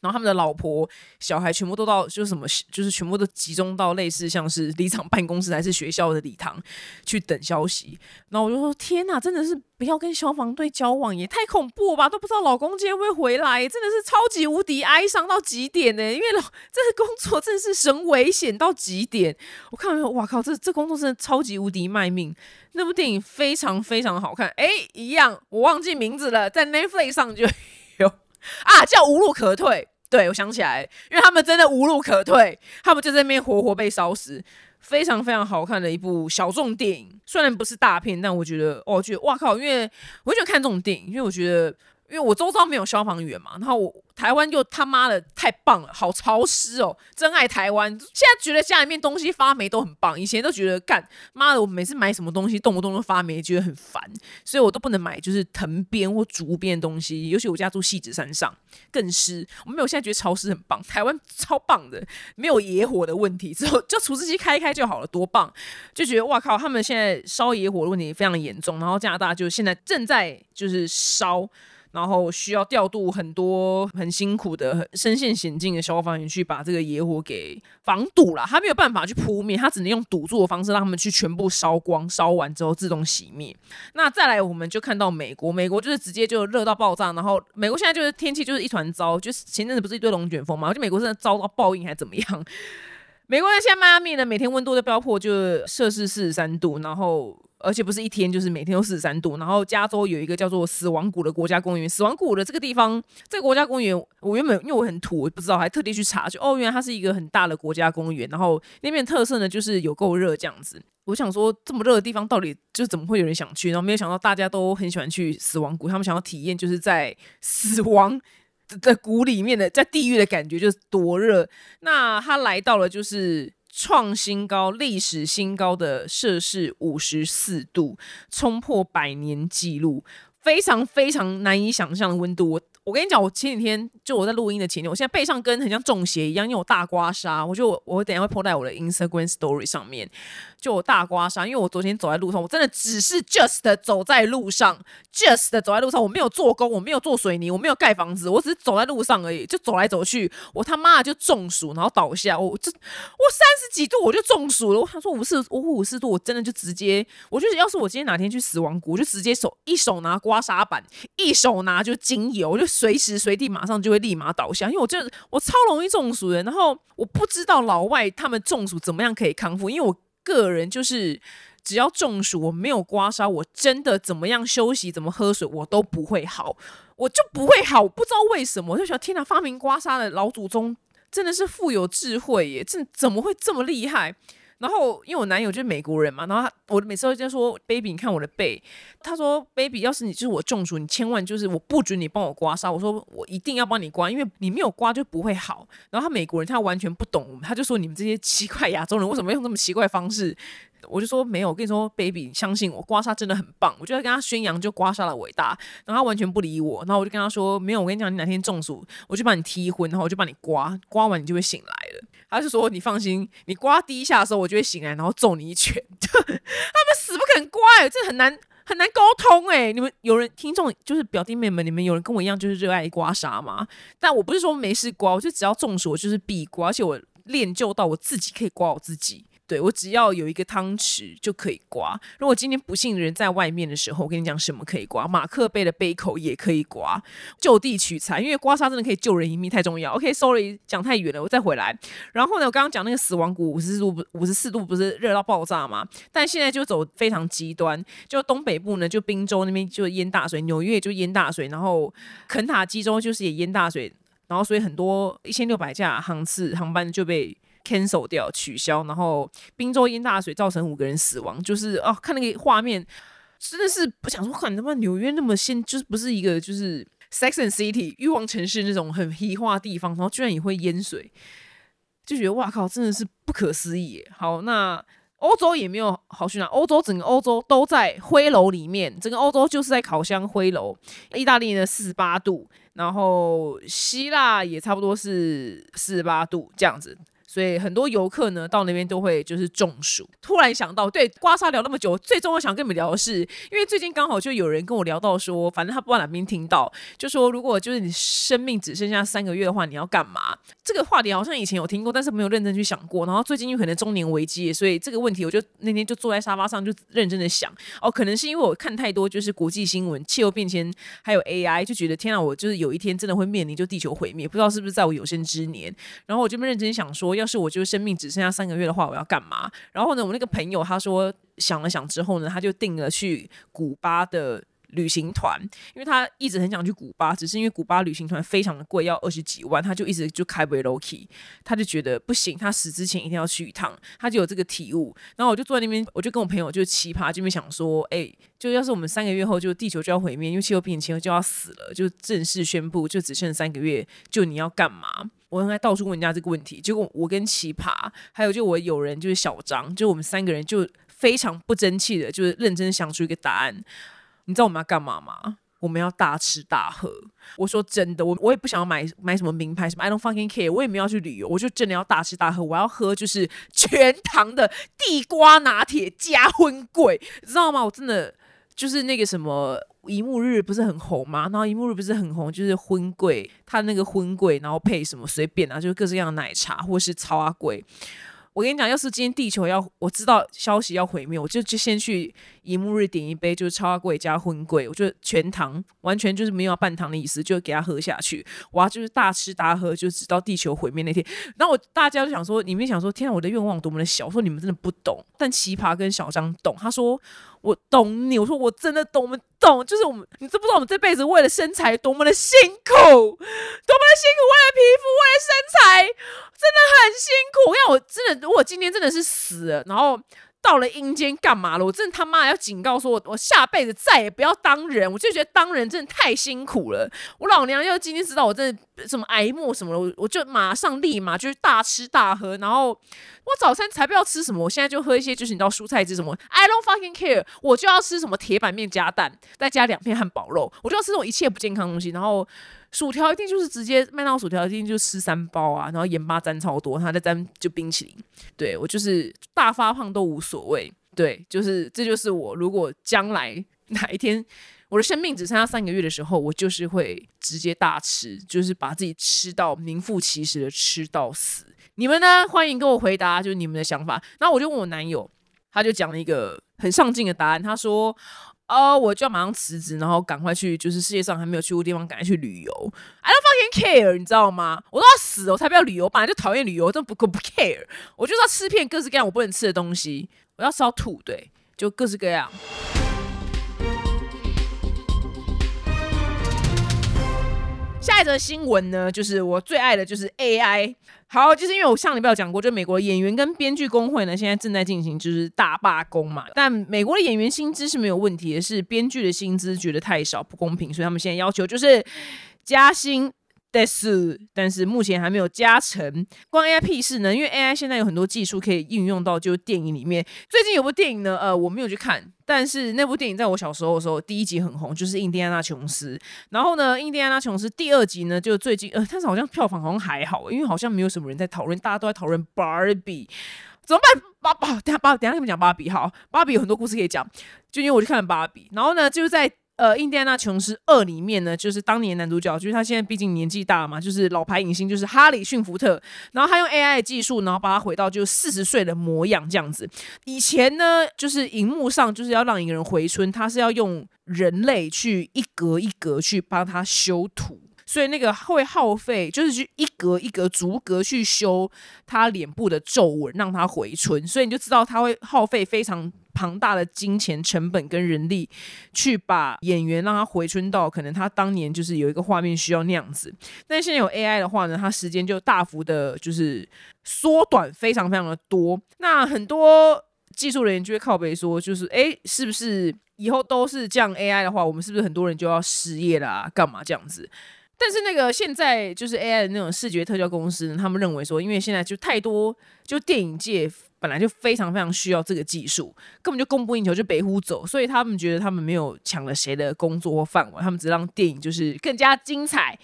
A: 然后他们的老婆、小孩全部都到，就是什么，就是全部都集中到类似像是里长办公室还是学校的礼堂去等消息。然后我就说：天哪，真的是不要跟消防队交往，也太恐怖吧！都不知道老公今天会回来，真的是超级无敌哀伤到极点呢。因为老这个工作真的是神危险到极点。我看完，哇靠，这这工作真的超级无敌卖命。那部电影非常非常好看，哎，一样，我忘记名字了，在 Netflix 上就有。啊，叫无路可退。对，我想起来，因为他们真的无路可退，他们就在那边活活被烧死。非常非常好看的一部小众电影，虽然不是大片，但我觉得，哦，觉得哇靠，因为我喜欢看这种电影，因为我觉得因为我周遭没有消防员嘛，然后我台湾就他妈的太棒了，好潮湿哦，真爱台湾。现在觉得家里面东西发霉都很棒，以前都觉得干妈的，我每次买什么东西动不动都发霉，觉得很烦，所以我都不能买就是藤编或竹编的东西。尤其我家住戏子山上，更湿。我没有现在觉得潮湿很棒，台湾超棒的，没有野火的问题，之后就除湿机开开就好了，多棒！就觉得哇靠，他们现在烧野火的问题非常严重，然后加拿大就现在正在就是烧。然后需要调度很多很辛苦的、身陷险境的消防员去把这个野火给防堵了。他没有办法去扑灭，他只能用堵住的方式让他们去全部烧光，烧完之后自动熄灭。那再来，我们就看到美国，美国就是直接就热到爆炸。然后美国现在就是天气就是一团糟，就是前阵子不是一堆龙卷风嘛？就美国真的遭到报应还怎么样？美国人现在迈阿密呢，每天温度都飙破就摄氏四十三度，然后。而且不是一天，就是每天都四十三度。然后加州有一个叫做死亡谷的国家公园，死亡谷的这个地方，这个国家公园，我原本因为我很土，我不知道，还特地去查，就哦，原来它是一个很大的国家公园。然后那边特色呢，就是有够热这样子。我想说，这么热的地方，到底就怎么会有人想去？然后没有想到，大家都很喜欢去死亡谷，他们想要体验就是在死亡的谷里面的，在地狱的感觉，就是多热。那他来到了，就是。创新高、历史新高的摄氏五十四度，冲破百年纪录，非常非常难以想象的温度。我跟你讲，我前几天就我在录音的前天，我现在背上跟很像中邪一样，因为我大刮痧。我就我我等下会 po 在我的 Instagram Story 上面。就我大刮痧，因为我昨天走在路上，我真的只是 just 走在路上，just 走在路上，我没有做工，我没有做水泥，我没有盖房子，我只是走在路上而已，就走来走去，我他妈的就中暑，然后倒下，我这我三十几度我就中暑了，我想说五十五五十度，我真的就直接，我觉得要是我今天哪天去死亡谷，我就直接手一手拿刮痧板，一手拿就精油，我就随时随地马上就会立马倒下，因为我真的我超容易中暑的，然后我不知道老外他们中暑怎么样可以康复，因为我。个人就是只要中暑，我没有刮痧，我真的怎么样休息，怎么喝水，我都不会好，我就不会好，不知道为什么，我就想天哪，发明刮痧的老祖宗真的是富有智慧耶，这怎么会这么厉害？然后，因为我男友就是美国人嘛，然后他我每次都在说，baby，你看我的背。他说，baby，要是你就是我中暑，你千万就是我不准你帮我刮痧。我说我一定要帮你刮，因为你没有刮就不会好。然后他美国人他完全不懂，他就说你们这些奇怪亚洲人为什么用这么奇怪方式？我就说没有，我跟你说，baby，相信我，刮痧真的很棒。我就在跟他宣扬就刮痧的伟大，然后他完全不理我。然后我就跟他说，没有，我跟你讲，你哪天中暑，我就把你踢昏，然后我就帮你刮，刮完你就会醒来了。他就说你放心，你刮第一下的时候，我就会醒来，然后揍你一拳。他们死不肯刮，这很难很难沟通哎。你们有人听众就是表弟妹们，你们有人跟我一样就是热爱刮痧吗？但我不是说没事刮，我就只要中暑，我就是必刮，而且我练就到我自己可以刮我自己。对我只要有一个汤匙就可以刮。如果今天不幸的人在外面的时候，我跟你讲什么可以刮？马克杯的杯口也可以刮，就地取材，因为刮痧真的可以救人一命，太重要。OK，Sorry，讲太远了，我再回来。然后呢，我刚刚讲那个死亡谷五十四度，五十四度不是热到爆炸吗？但现在就走非常极端，就东北部呢，就滨州那边就淹大水，纽约就淹大水，然后肯塔基州就是也淹大水，然后所以很多一千六百架航次航班就被。Cancel 掉取消，然后滨州淹大水造成五个人死亡，就是哦，看那个画面真的是不想说，看他妈纽约那么先，就是不是一个就是 Sex and City 欲望城市那种很黑化地方，然后居然也会淹水，就觉得哇靠，真的是不可思议。好，那欧洲也没有好去哪，欧洲整个欧洲都在灰楼里面，整个欧洲就是在烤箱灰楼。意大利呢四十八度，然后希腊也差不多是四十八度这样子。所以很多游客呢到那边都会就是中暑。突然想到，对刮痧聊那么久，最终我想跟你们聊的是，因为最近刚好就有人跟我聊到说，反正他不知道哪边听到，就说如果就是你生命只剩下三个月的话，你要干嘛？这个话题好像以前有听过，但是没有认真去想过。然后最近有可能中年危机，所以这个问题我就那天就坐在沙发上就认真的想。哦，可能是因为我看太多就是国际新闻、气候变迁还有 AI，就觉得天啊，我就是有一天真的会面临就地球毁灭，不知道是不是在我有生之年。然后我就认真想说。要是我就是生命只剩下三个月的话，我要干嘛？然后呢，我那个朋友他说想了想之后呢，他就定了去古巴的旅行团，因为他一直很想去古巴，只是因为古巴旅行团非常的贵，要二十几万，他就一直就开不 low key，他就觉得不行，他死之前一定要去一趟，他就有这个体悟。然后我就坐在那边，我就跟我朋友就奇葩这边想说，哎，就要是我们三个月后就地球就要毁灭，因为气候变迁就要死了，就正式宣布就只剩三个月，就你要干嘛？我应该到处问人家这个问题，结果我跟奇葩，还有就我友人就是小张，就我们三个人就非常不争气的，就是认真想出一个答案。你知道我们要干嘛吗？我们要大吃大喝。我说真的，我我也不想要买买什么名牌什么，I don't fucking care。我也没有去旅游，我就真的要大吃大喝。我要喝就是 全糖的地瓜拿铁加荤桂，知道吗？我真的就是那个什么。一幕日不是很红吗？然后一幕日不是很红，就是荤桂，它那个荤桂，然后配什么随便啊，就是各式各样的奶茶或是超阿贵。我跟你讲，要是今天地球要我知道消息要毁灭，我就就先去一幕日点一杯，就是超贵加荤贵，我就全糖，完全就是没有半糖的意思，就给他喝下去。我要就是大吃大喝，就直到地球毁灭那天。然后我大家就想说，你们想说，天啊，我的愿望多么的小，说你们真的不懂。但奇葩跟小张懂，他说。我懂你，我说我真的懂，我们懂，就是我们，你知不知道我们这辈子为了身材多么的辛苦，多么的辛苦，为了皮肤，为了身材，真的很辛苦。因为我真的，如果今天真的是死了，然后。到了阴间干嘛了？我真的他妈要警告说，我我下辈子再也不要当人。我就觉得当人真的太辛苦了。我老娘要今天知道我真的什么癌末什么了，我我就马上立马就是大吃大喝。然后我早餐才不要吃什么，我现在就喝一些就是你知道蔬菜汁什么。I don't fucking care，我就要吃什么铁板面加蛋，再加两片汉堡肉，我就要吃这种一切不健康的东西。然后。薯条一定就是直接麦当劳薯条一定就吃三包啊，然后盐巴沾超多，他再沾就冰淇淋。对我就是大发胖都无所谓。对，就是这就是我如果将来哪一天我的生命只剩下三个月的时候，我就是会直接大吃，就是把自己吃到名副其实的吃到死。你们呢？欢迎跟我回答，就是你们的想法。然后我就问我男友，他就讲了一个很上进的答案，他说。哦，我就要马上辞职，然后赶快去，就是世界上还没有去过地方，赶快去旅游。I don't fucking care，你知道吗？我都要死了，我才不要旅游，本来就讨厌旅游，真不不 care。我就是要吃遍各式各样我不能吃的东西，我要吃到吐，对，就各式各样。下一则新闻呢，就是我最爱的就是 AI。好，就是因为我上礼拜有讲过，就美国演员跟编剧工会呢，现在正在进行就是大罢工嘛。但美国的演员薪资是没有问题的，是编剧的薪资觉得太少不公平，所以他们现在要求就是加薪。但是，但是目前还没有加成。关 AI 屁事呢？因为 AI 现在有很多技术可以应用到就是电影里面。最近有部电影呢，呃，我没有去看，但是那部电影在我小时候的时候，第一集很红，就是《印第安纳琼斯》。然后呢，《印第安纳琼斯》第二集呢，就最近呃，但是好像票房好像还好，因为好像没有什么人在讨论，大家都在讨论芭比怎么办？芭芭，等下芭，等下跟你们讲芭比。好，芭比有很多故事可以讲，就因为我去看芭比。然后呢，就是在。呃，《印第安纳琼斯二》里面呢，就是当年男主角，就是他现在毕竟年纪大嘛，就是老牌影星，就是哈里逊福特。然后他用 AI 技术，然后把他回到就四十岁的模样这样子。以前呢，就是荧幕上就是要让一个人回春，他是要用人类去一格一格去帮他修图，所以那个会耗费，就是去一格一格逐格去修他脸部的皱纹，让他回春。所以你就知道他会耗费非常。庞大的金钱成本跟人力，去把演员让他回春到可能他当年就是有一个画面需要那样子，但现在有 AI 的话呢，他时间就大幅的就是缩短非常非常的多。那很多技术人员就会靠背说，就是哎，是不是以后都是这样 AI 的话，我们是不是很多人就要失业啦？干嘛这样子？但是那个现在就是 AI 的那种视觉特效公司，他们认为说，因为现在就太多，就电影界本来就非常非常需要这个技术，根本就供不应求，就北呼走，所以他们觉得他们没有抢了谁的工作或饭碗，他们只让电影就是更加精彩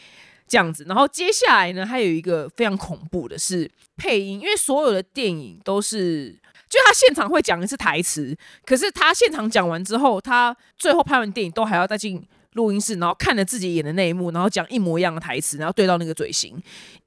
A: 这样子。然后接下来呢，还有一个非常恐怖的是配音，因为所有的电影都是，就他现场会讲一次台词，可是他现场讲完之后，他最后拍完电影都还要再进。录音室，然后看着自己演的那一幕，然后讲一模一样的台词，然后对到那个嘴型，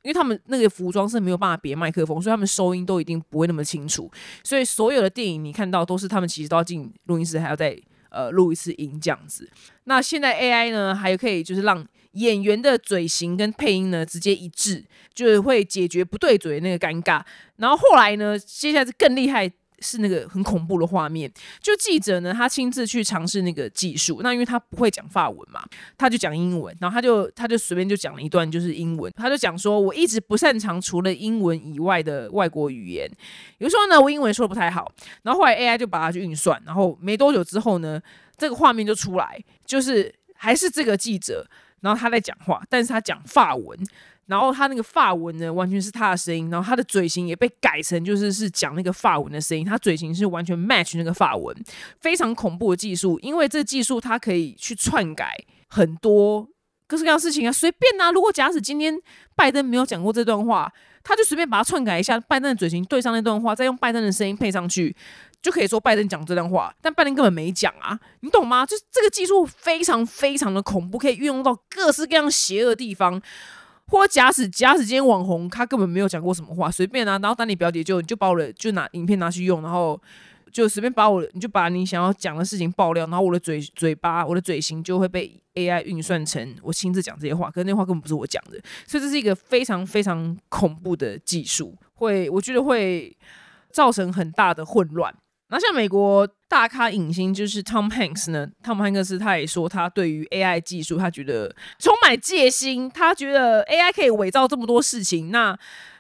A: 因为他们那个服装是没有办法别麦克风，所以他们收音都一定不会那么清楚。所以所有的电影你看到都是他们其实都要进录音室，还要再呃录一次音这样子。那现在 AI 呢，还可以就是让演员的嘴型跟配音呢直接一致，就是会解决不对嘴那个尴尬。然后后来呢，接下来是更厉害。是那个很恐怖的画面。就记者呢，他亲自去尝试那个技术，那因为他不会讲法文嘛，他就讲英文，然后他就他就随便就讲了一段就是英文，他就讲说，我一直不擅长除了英文以外的外国语言，有时候呢，我英文说的不太好，然后后来 AI 就把它去运算，然后没多久之后呢，这个画面就出来，就是还是这个记者，然后他在讲话，但是他讲法文。然后他那个发文呢，完全是他的声音，然后他的嘴型也被改成就是是讲那个发文的声音，他嘴型是完全 match 那个发文，非常恐怖的技术，因为这技术它可以去篡改很多各式各样的事情啊，随便啊，如果假使今天拜登没有讲过这段话，他就随便把它篡改一下，拜登的嘴型对上那段话，再用拜登的声音配上去，就可以说拜登讲这段话，但拜登根本没讲啊，你懂吗？就是这个技术非常非常的恐怖，可以运用到各式各样邪恶的地方。或假使假使今天网红他根本没有讲过什么话，随便啊，然后当你表姐就你就把我的就拿影片拿去用，然后就随便把我你就把你想要讲的事情爆料，然后我的嘴嘴巴我的嘴型就会被 AI 运算成我亲自讲这些话，可是那话根本不是我讲的，所以这是一个非常非常恐怖的技术，会我觉得会造成很大的混乱。那像美国大咖影星就是 Tom Hanks 呢，Tom Hanks 他也说，他对于 AI 技术，他觉得充满戒心，他觉得 AI 可以伪造这么多事情，那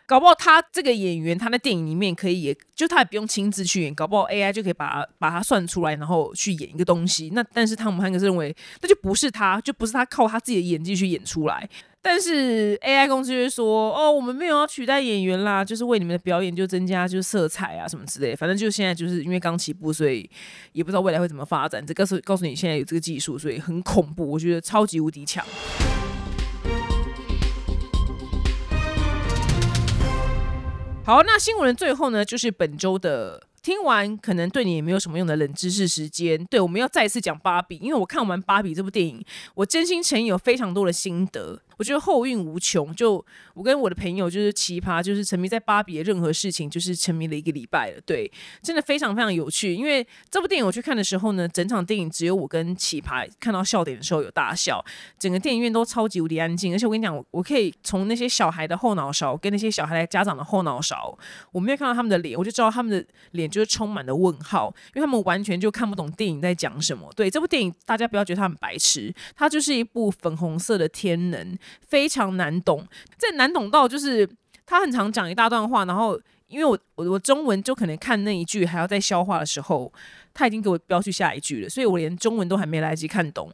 A: 搞不好他这个演员他在电影里面可以，也就他也不用亲自去演，搞不好 AI 就可以把把他算出来，然后去演一个东西。那但是汤姆汉克斯认为，那就不是他，就不是他靠他自己的演技去演出来。但是 AI 公司就说：“哦，我们没有要取代演员啦，就是为你们的表演就增加就是色彩啊什么之类。反正就现在就是因为刚起步，所以也不知道未来会怎么发展。这告诉告诉你现在有这个技术，所以很恐怖，我觉得超级无敌强。好，那新闻的最后呢，就是本周的。”听完可能对你也没有什么用的冷知识时间，对，我们要再次讲芭比，因为我看完芭比这部电影，我真心诚意有非常多的心得。我觉得后运无穷，就我跟我的朋友就是奇葩，就是沉迷在芭比的任何事情，就是沉迷了一个礼拜了。对，真的非常非常有趣。因为这部电影我去看的时候呢，整场电影只有我跟奇葩看到笑点的时候有大笑，整个电影院都超级无敌安静。而且我跟你讲，我我可以从那些小孩的后脑勺跟那些小孩的家长的后脑勺，我没有看到他们的脸，我就知道他们的脸就是充满了问号，因为他们完全就看不懂电影在讲什么。对，这部电影大家不要觉得他很白痴，它就是一部粉红色的天能。非常难懂，这难懂到就是他很常讲一大段话，然后因为我我我中文就可能看那一句还要在消化的时候，他已经给我标去下一句了，所以我连中文都还没来得及看懂。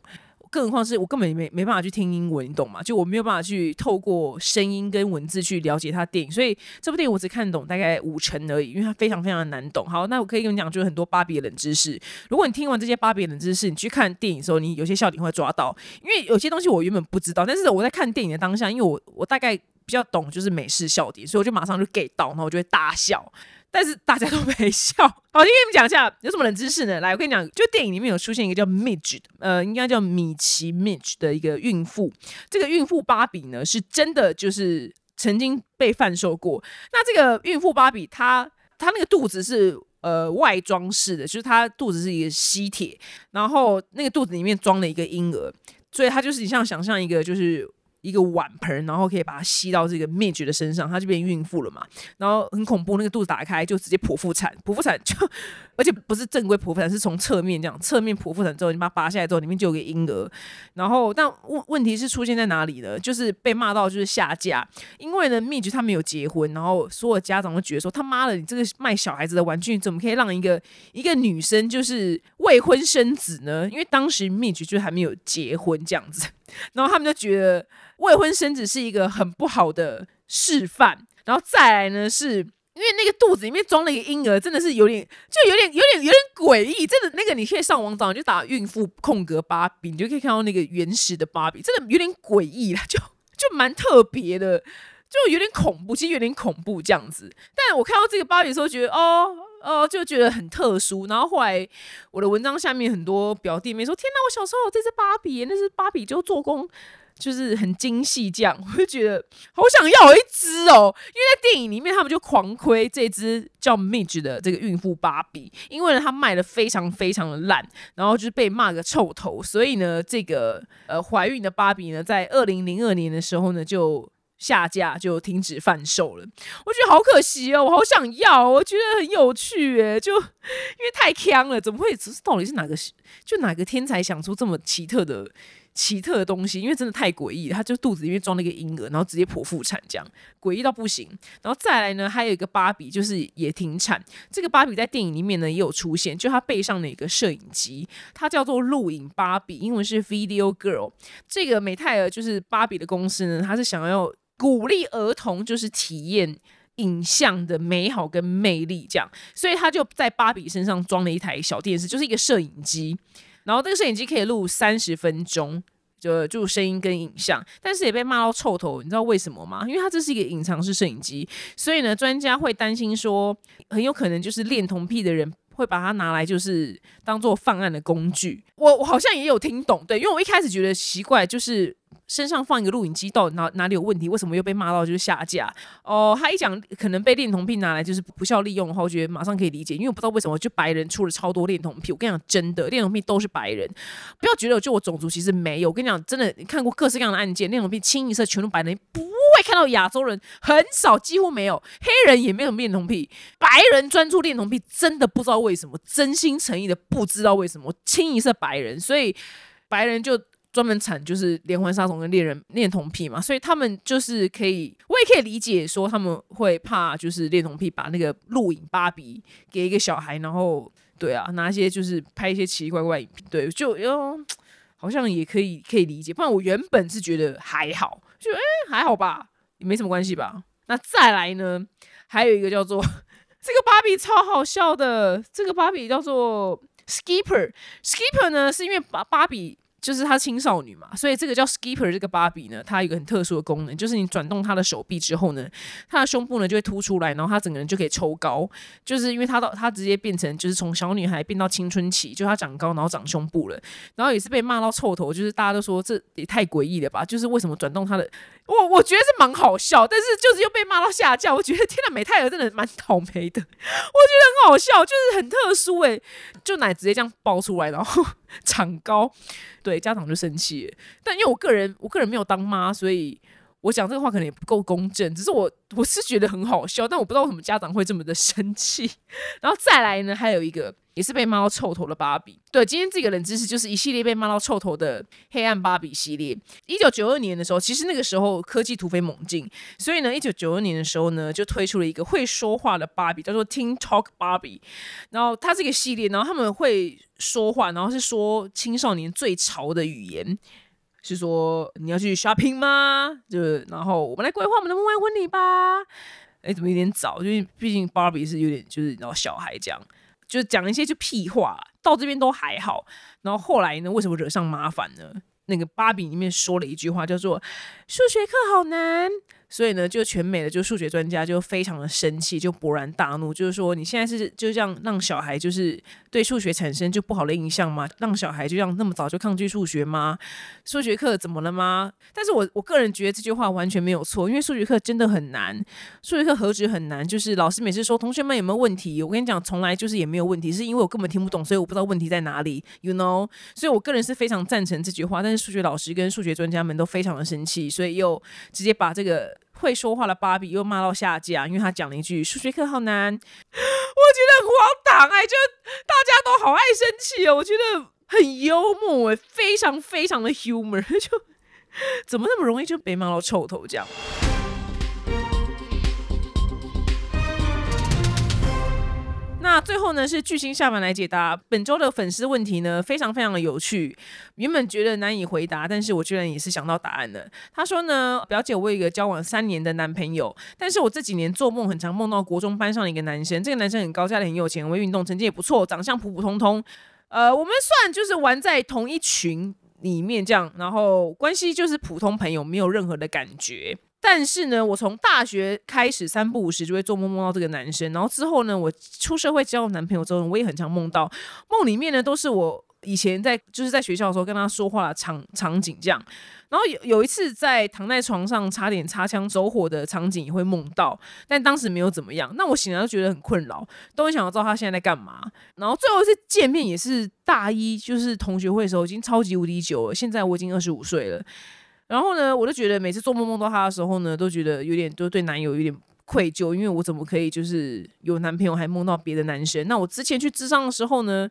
A: 更何况是我根本没没办法去听英文，你懂吗？就我没有办法去透过声音跟文字去了解他电影，所以这部电影我只看懂大概五成而已，因为它非常非常的难懂。好，那我可以跟你讲，就是很多芭比的冷知识。如果你听完这些芭比冷知识，你去看电影的时候，你有些笑点会抓到，因为有些东西我原本不知道，但是我在看电影的当下，因为我我大概比较懂就是美式笑点，所以我就马上就 get 到，然后我就会大笑。但是大家都没笑。好，先跟你们讲一下有什么冷知识呢？来，我跟你讲，就电影里面有出现一个叫 Midge，呃，应该叫米奇 Midge 的一个孕妇。这个孕妇芭比呢，是真的就是曾经被贩售过。那这个孕妇芭比，她她那个肚子是呃外装式的，就是她肚子是一个吸铁，然后那个肚子里面装了一个婴儿，所以她就是你像想象一个就是。一个碗盆，然后可以把它吸到这个灭绝的身上，她就变孕妇了嘛。然后很恐怖，那个肚子打开就直接剖腹产，剖腹产就，而且不是正规剖腹产，是从侧面这样，侧面剖腹产之后，你把它拔下来之后，里面就有个婴儿。然后，但问问题是出现在哪里呢？就是被骂到就是下架，因为呢蜜橘他没有结婚，然后所有家长都觉得说他妈的，你这个卖小孩子的玩具，怎么可以让一个一个女生就是未婚生子呢？因为当时蜜橘就还没有结婚这样子，然后他们就觉得。未婚生子是一个很不好的示范，然后再来呢，是因为那个肚子里面装了一个婴儿，真的是有点，就有点，有点，有点诡异。真的，那个你可以上网找，你就打“孕妇空格芭比”，你就可以看到那个原始的芭比，真的有点诡异了，就 就蛮特别的，就有点恐怖，其实有点恐怖这样子。但我看到这个芭比的时候，觉得哦哦，就觉得很特殊。然后后来我的文章下面很多表弟妹说：“天哪，我小时候有这只芭比，那是芭比就做工。”就是很精细，这样 我就觉得好想要一只哦，因为在电影里面他们就狂亏这只叫 Midge 的这个孕妇芭比，因为呢它卖的非常非常的烂，然后就是被骂个臭头，所以呢这个呃怀孕的芭比呢在二零零二年的时候呢就。下架就停止贩售了。我觉得好可惜哦，我好想要，我觉得很有趣诶，就因为太坑了，怎么会？到底是哪个就哪个天才想出这么奇特的？奇特的东西，因为真的太诡异，他就肚子里面装了一个婴儿，然后直接剖腹产，这样诡异到不行。然后再来呢，还有一个芭比，就是也停产。这个芭比在电影里面呢也有出现，就他背上的一个摄影机，它叫做录影芭比，英文是 Video Girl。这个美泰尔就是芭比的公司呢，它是想要鼓励儿童就是体验影像的美好跟魅力，这样，所以他就在芭比身上装了一台小电视，就是一个摄影机。然后这个摄影机可以录三十分钟，就就声音跟影像，但是也被骂到臭头。你知道为什么吗？因为它这是一个隐藏式摄影机，所以呢，专家会担心说，很有可能就是恋童癖的人会把它拿来就是当做犯案的工具。我我好像也有听懂，对，因为我一开始觉得奇怪，就是。身上放一个录影机，到哪哪里有问题？为什么又被骂到就是下架？哦，他一讲可能被恋童癖拿来就是不孝利用的话，我觉得马上可以理解，因为我不知道为什么就白人出了超多恋童癖。我跟你讲，真的恋童癖都是白人，不要觉得就我种族其实没有。我跟你讲，真的你看过各式各样的案件，恋童癖清一色全都白人，不看到亚洲人，很少，几乎没有，黑人也没有恋童癖，白人专注恋童癖，真的不知道为什么，真心诚意的不知道为什么，清一色白人，所以白人就。专门产就是连环杀手跟恋人恋童癖嘛，所以他们就是可以，我也可以理解说他们会怕就是恋童癖把那个录影芭比给一个小孩，然后对啊，拿一些就是拍一些奇奇怪怪影片，对，就哟好像也可以可以理解。不然我原本是觉得还好，就哎还好吧，没什么关系吧。那再来呢，还有一个叫做这个芭比超好笑的，这个芭比叫做 Skipper，Skipper 呢是因为芭芭比。就是她青少女嘛，所以这个叫 Skipper 这个芭比呢，它有一个很特殊的功能，就是你转动她的手臂之后呢，她的胸部呢就会凸出来，然后她整个人就可以抽高，就是因为她到她直接变成就是从小女孩变到青春期，就她长高然后长胸部了，然后也是被骂到臭头，就是大家都说这也太诡异了吧，就是为什么转动她的，我我觉得是蛮好笑，但是就是又被骂到下架，我觉得天呐，美泰尔真的蛮倒霉的，我觉得很好笑，就是很特殊诶，就奶直接这样爆出来，然后。长高，对家长就生气。但因为我个人，我个人没有当妈，所以我讲这个话可能也不够公正。只是我我是觉得很好笑，但我不知道为什么家长会这么的生气。然后再来呢，还有一个。也是被骂到臭头的芭比。对，今天这个冷知识就是一系列被骂到臭头的黑暗芭比系列。一九九二年的时候，其实那个时候科技突飞猛进，所以呢，一九九二年的时候呢，就推出了一个会说话的芭比，叫做 Teen Talk Barbie。然后它这个系列，然后他们会说话，然后是说青少年最潮的语言，是说你要去 shopping 吗？就然后我们来规划我们的梦幻婚礼吧。哎，怎么有点早？因为毕竟芭比是有点就是然后小孩这样。就讲一些就屁话，到这边都还好。然后后来呢，为什么惹上麻烦呢？那个芭比里面说了一句话，叫做“数学课好难”。所以呢，就全美的就数学专家就非常的生气，就勃然大怒，就是说你现在是就这样让小孩就是对数学产生就不好的印象吗？让小孩就这样那么早就抗拒数学吗？数学课怎么了吗？但是我我个人觉得这句话完全没有错，因为数学课真的很难，数学课何止很难，就是老师每次说同学们有没有问题，我跟你讲从来就是也没有问题，是因为我根本听不懂，所以我不知道问题在哪里，you know？所以我个人是非常赞成这句话，但是数学老师跟数学专家们都非常的生气，所以又直接把这个。会说话的芭比又骂到下架，因为他讲了一句数学课好难，我觉得很荒唐哎，就大家都好爱生气哦，我觉得很幽默哎，非常非常的 humor，就怎么那么容易就被骂到臭头这样。那最后呢，是巨星下凡来解答本周的粉丝问题呢，非常非常的有趣。原本觉得难以回答，但是我居然也是想到答案了。他说呢，表姐我有一个交往三年的男朋友，但是我这几年做梦很常梦到国中班上的一个男生，这个男生很高，家里很有钱，会运动，成绩也不错，长相普普通通。呃，我们算就是玩在同一群里面这样，然后关系就是普通朋友，没有任何的感觉。但是呢，我从大学开始三不五时就会做梦梦到这个男生，然后之后呢，我出社会交男朋友之后，我也很常梦到，梦里面呢都是我以前在就是在学校的时候跟他说话的场场景这样，然后有有一次在躺在床上差点擦枪走火的场景也会梦到，但当时没有怎么样。那我醒来就觉得很困扰，都很想要知道他现在在干嘛。然后最后一次见面也是大一，就是同学会的时候，已经超级无敌久了。现在我已经二十五岁了。然后呢，我就觉得每次做梦梦到他的时候呢，都觉得有点都对男友有点愧疚，因为我怎么可以就是有男朋友还梦到别的男生？那我之前去智商的时候呢，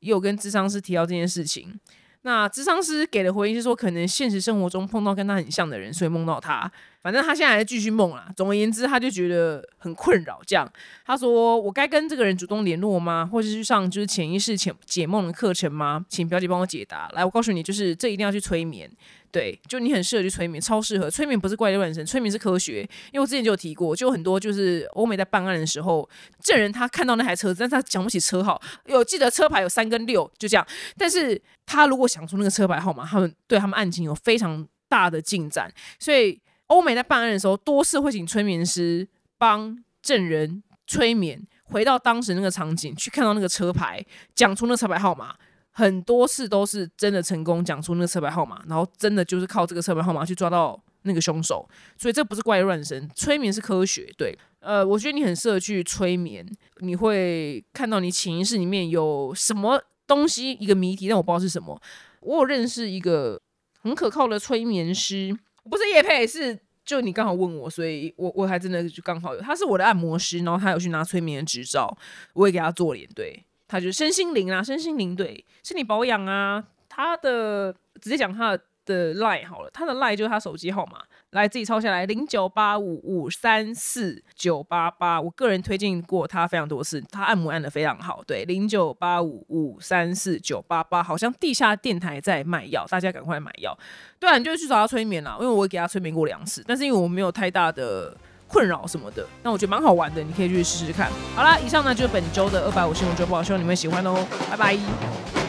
A: 也有跟智商师提到这件事情。那智商师给的回应是说，可能现实生活中碰到跟他很像的人，所以梦到他。反正他现在还在继续梦啦。总而言之，他就觉得很困扰。这样，他说：“我该跟这个人主动联络吗？或者是去上就是潜意识解解梦的课程吗？”请表姐帮我解答。来，我告诉你，就是这一定要去催眠。对，就你很适合去催眠，超适合。催眠不是怪力乱神，催眠是科学。因为我之前就有提过，就很多就是欧美在办案的时候，证人他看到那台车子，但是他讲不起车号，有记得车牌有三跟六，就这样。但是他如果想出那个车牌号码，他们对他们案情有非常大的进展。所以欧美在办案的时候，多次会请催眠师帮证人催眠，回到当时那个场景，去看到那个车牌，讲出那车牌号码。很多次都是真的成功讲出那个车牌号码，然后真的就是靠这个车牌号码去抓到那个凶手，所以这不是怪乱神，催眠是科学。对，呃，我觉得你很适合去催眠，你会看到你潜意识里面有什么东西，一个谜题，但我不知道是什么。我有认识一个很可靠的催眠师，不是叶佩，是就你刚好问我，所以我我还真的就刚好有，他是我的按摩师，然后他有去拿催眠的执照，我也给他做脸，对。他就身心灵啊，身心灵对身体保养啊。他的直接讲他的 lie 好了，他的 lie 就是他手机号码，来自己抄下来零九八五五三四九八八。我个人推荐过他非常多次，他按摩按的非常好。对，零九八五五三四九八八，好像地下电台在卖药，大家赶快买药。对啊，你就去找他催眠啦，因为我给他催眠过两次，但是因为我没有太大的。困扰什么的，那我觉得蛮好玩的，你可以去试试看。好啦，以上呢就是本周的二百五新闻周报，希望你们喜欢哦，拜拜。